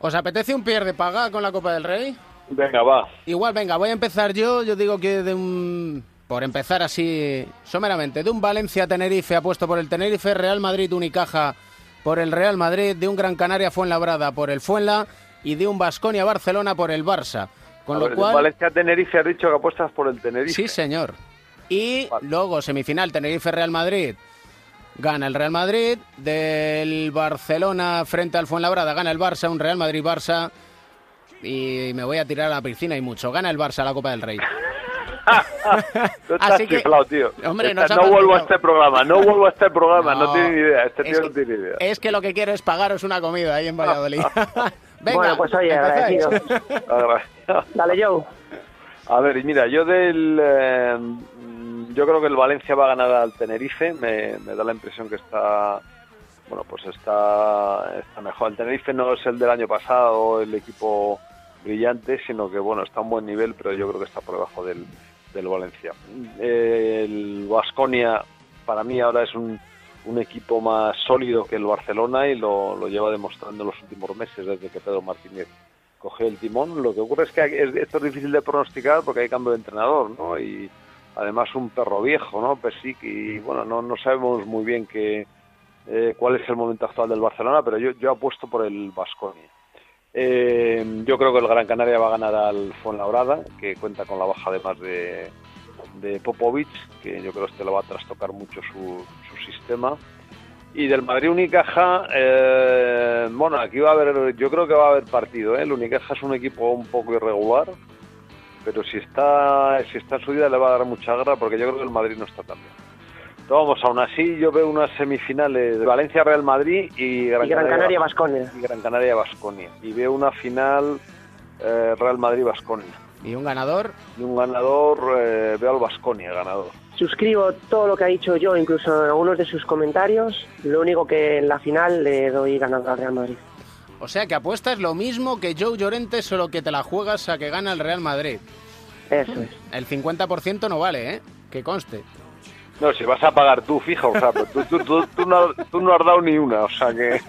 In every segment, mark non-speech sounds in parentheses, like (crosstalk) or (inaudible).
¿Os apetece un pierde paga con la Copa del Rey? Venga, va. Igual, venga, voy a empezar yo. Yo digo que de un. Por empezar así, someramente, de un Valencia-Tenerife apuesto por el Tenerife, Real Madrid-Unicaja por el Real Madrid, de un Gran Canaria-Fuenlabrada por el Fuenla y de un Basconia-Barcelona por el Barça. Con A lo ver, cual. Valencia-Tenerife has dicho que apuestas por el Tenerife. Sí, señor. Y Vale. luego semifinal Tenerife-Real Madrid. Gana el Real Madrid. Del Barcelona frente al Fuenlabrada gana el Barça, un Real Madrid-Barça. Y me voy a tirar a la piscina y mucho. Gana el Barça la Copa del Rey. (laughs) Estás Así que- chiflado, tío. Hombre, Esta- nos ha no vuelvo a este programa, no vuelvo a este programa, no, No, tiene ni idea, este es tío que- no tiene ni idea. Es que lo que quiero es pagaros una comida ahí en Valladolid. (laughs) (laughs) Venga, Bueno, pues oye, agradecido. Dale, Joe. A ver, y mira, yo del... eh, yo creo que el Valencia va a ganar al Tenerife, me, da la impresión que está... Bueno, pues está, está mejor. El Tenerife no es el del año pasado, el equipo brillante, sino que, bueno, está a un buen nivel, pero yo creo que está por debajo del, del Valencia. Eh, el Vasconia, para mí, ahora es un, un equipo más sólido que el Barcelona y lo, lo lleva demostrando en los últimos meses desde que Pedro Martínez cogió el timón. Lo que ocurre es que es- esto es difícil de pronosticar porque hay cambio de entrenador, ¿no? Y además un perro viejo, ¿no? Pesic, y bueno, no, no sabemos muy bien qué, eh, cuál es el momento actual del Barcelona, pero yo, yo apuesto por el Vasconia. Eh, yo creo que el Gran Canaria va a ganar al Fuenlabrada, que cuenta con la baja además de, de Popovic, que yo creo que este lo va a trastocar mucho su, su sistema. Y del Madrid Unicaja, eh, bueno, aquí va a haber, yo creo que va a haber partido. ¿eh? El Unicaja es un equipo un poco irregular, pero si está, si está en su vida le va a dar mucha guerra porque yo creo que el Madrid no está tan bien. Pero vamos, aún así yo veo unas semifinales de Valencia-Real Madrid y Gran, Y Gran Canaria Vasconia. y Gran Canaria Basconia. Y veo una final eh, Real Madrid Basconia. Y un ganador. Y un ganador, eh, veo al Basconia ganador. Suscribo todo lo que ha dicho yo, incluso en algunos de sus comentarios. Lo único que en la final le doy ganador al Real Madrid. O sea que apuestas lo mismo que Joe Llorente, solo que te la juegas a que gana el Real Madrid. Eso es. El 50% no vale, ¿eh? Que conste. No, si vas a pagar tú, fijo, o sea, pero tú, tú, tú, tú no, tú no has dado ni una, o sea que...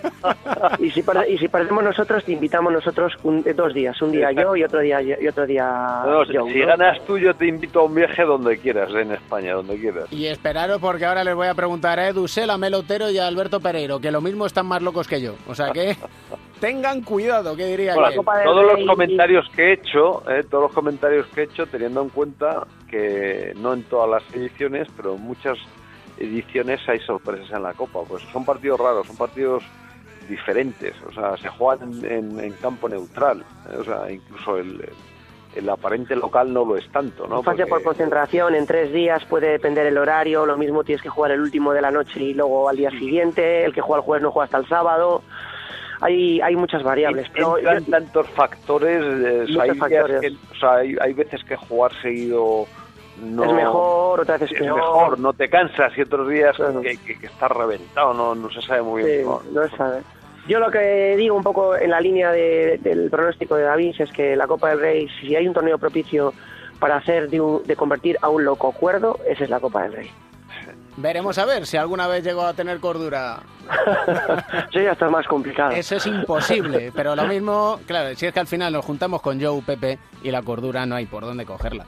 Y si, y si perdemos nosotros, te invitamos nosotros un- dos días. Un día yo y otro día y otro día No, si, Joe, si ¿no? ganas tú, yo te invito a un viaje donde quieras, en España, donde quieras. Y esperaros porque ahora les voy a preguntar a Edu Sel, a Mel Otero y a Alberto Pereiro, que lo mismo están más locos que yo. O sea que tengan cuidado, que diría Bueno, que... Todos los comentarios que he hecho, eh, todos los comentarios que he hecho, teniendo en cuenta que no en todas las ediciones, pero en muchas ediciones hay sorpresas en la Copa. Pues son partidos raros, son partidos diferentes, o sea, se juegan en, en campo neutral, eh, o sea, incluso el, el aparente local no lo es tanto, ¿no? Fase por concentración, en tres días puede depender el horario, lo mismo tienes que jugar el último de la noche y luego al día siguiente, el que juega el jueves no juega hasta el sábado. Hay, hay muchas variables, pero entran yo- tantos factores, eh, Muchos hay, factores. que- o sea, hay, hay veces que jugar seguido no es mejor, otras veces es peor. mejor, no te cansas y otros días Claro. que, que, que estás reventado, no, no se sabe muy bien. No se sabe. Yo lo que digo un poco en la línea de- del pronóstico de David es que la Copa del Rey, si hay un torneo propicio para hacer de, un- de convertir a un loco cuerdo, esa es la Copa del Rey. Veremos a ver si alguna vez llego a tener cordura. (laughs) Eso ya está más complicado. Eso es imposible, (laughs) pero lo mismo, claro, si es que al final nos juntamos con Joe, Pepe y la cordura no hay por dónde cogerla.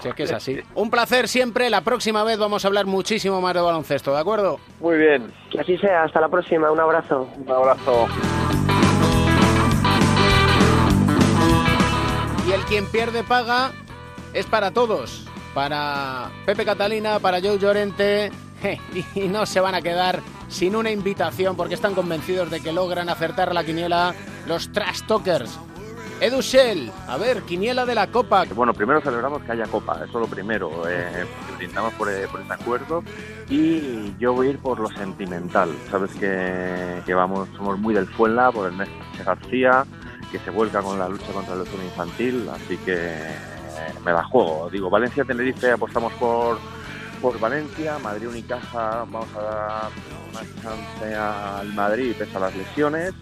Si es que es así. Un placer siempre, la próxima vez vamos a hablar muchísimo más de baloncesto, ¿de acuerdo? Muy bien, Que así sea, hasta la próxima, un abrazo. un abrazo. Y el quien pierde paga es para todos. Para Pepe Catalina, para Joe Llorente. (laughs) Y no se van a quedar sin una invitación porque están convencidos de que logran acertar la quiniela los Trash Talkers. Edu Shell, a ver, quiniela de la Copa. Bueno, primero celebramos que haya copa, eso lo primero. Eh, brindamos por, eh, por este acuerdo y yo voy a ir por lo sentimental. Sabes que, que vamos, somos muy del Fuenla, por el Che García, que se vuelca con la lucha contra el leucemia infantil, así que eh, me la juego. Digo, Valencia-Tenerife apostamos por, por Valencia, Madrid Unicaja vamos a dar una chance al Madrid pese a las lesiones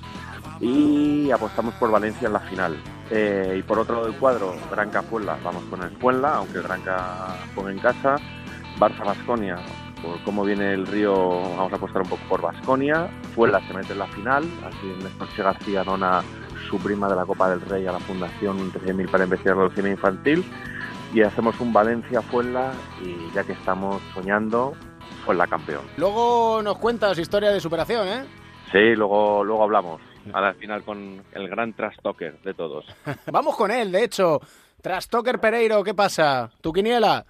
y apostamos por Valencia en la final. Eh, y por otro lado del cuadro, Granca Fuenla, vamos con el Fuenla, aunque el Granca juegue en casa. Barça Basconia, por cómo viene el río, vamos a apostar un poco por Basconia. Fuenla se mete en la final, así Néstor García dona su prima de la Copa del Rey a la Fundación 13.000 para investigar la leucemia infantil y hacemos un Valencia-Fuenla y ya que estamos soñando, Fuenla campeón. Luego nos cuentas historia de superación, ¿eh? Sí, luego, luego hablamos. Al final con el gran trastoker de todos. (laughs) Vamos con él, de hecho. Trastoker Pereiro, ¿qué pasa? ¿Tu quiniela?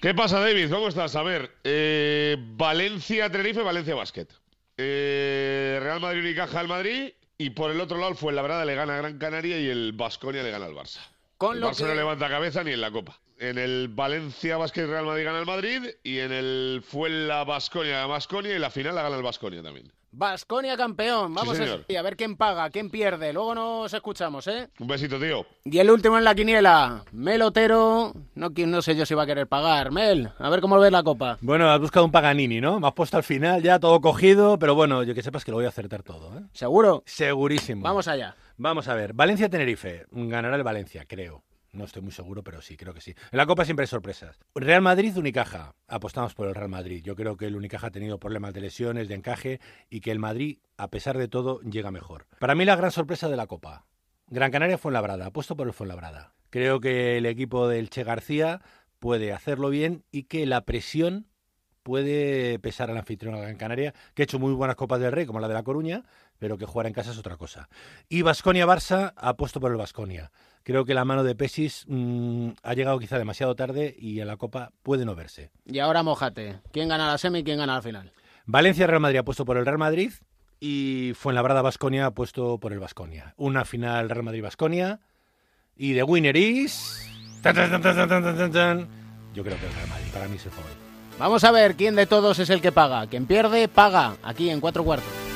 ¿Qué pasa, David? ¿Cómo estás? A ver, eh, Valencia, Tenerife, Valencia Basket. Eh, Real Madrid Unicaja al Madrid. Y por el otro lado, fue la verdad le gana a Gran Canaria y el Basconia le gana al Barça. Con el lo Barça que- no levanta cabeza ni en la Copa. En el Valencia Basket Real Madrid gana el Madrid y en el Fuenla Basconia Basconia y la final la gana el Basconia también. Basconia campeón. Vamos Sí, a, a ver quién paga, quién pierde. Luego nos escuchamos, ¿eh? Un besito, tío. Y el último en la quiniela, Melotero. No, qui- no sé yo si va a querer pagar. Mel, a ver cómo ves la copa. Bueno, has buscado un Paganini, ¿no? Me has puesto al final ya todo cogido, pero bueno, yo que sepas que lo voy a acertar todo, ¿eh? ¿Seguro? Segurísimo. Vamos allá. Vamos a ver. Valencia-Tenerife. Ganará el Valencia, creo. No estoy muy seguro, pero sí, creo que sí. En la Copa siempre hay sorpresas. Real Madrid-Unicaja. Apostamos por el Real Madrid. Yo creo que el Unicaja ha tenido problemas de lesiones, de encaje, y que el Madrid, a pesar de todo, llega mejor. Para mí, la gran sorpresa de la Copa. Gran Canaria Fuenlabrada. Apuesto por el Fuenlabrada. Creo que el equipo del Che García puede hacerlo bien y que la presión puede pesar al anfitrión a Gran Canaria, que ha hecho muy buenas Copas del Rey, como la de La Coruña, pero que jugar en casa es otra cosa. Y Basconia-Barça, apuesto por el Basconia. Creo que la mano de Pesis mm, ha llegado quizá demasiado tarde y en la Copa puede no verse. Y ahora mojate. ¿Quién gana la semi y quién gana la final? Valencia-Real Madrid apuesto por el Real Madrid y Fuenlabrada-Basconia apuesto por el Basconia. Una final Real Madrid-Basconia y de winner is... tan, tan, tan. Yo creo que el Real Madrid, para mí es el favorito. Vamos a ver quién de todos es el que paga. Quien pierde, paga. Aquí en cuatro cuartos.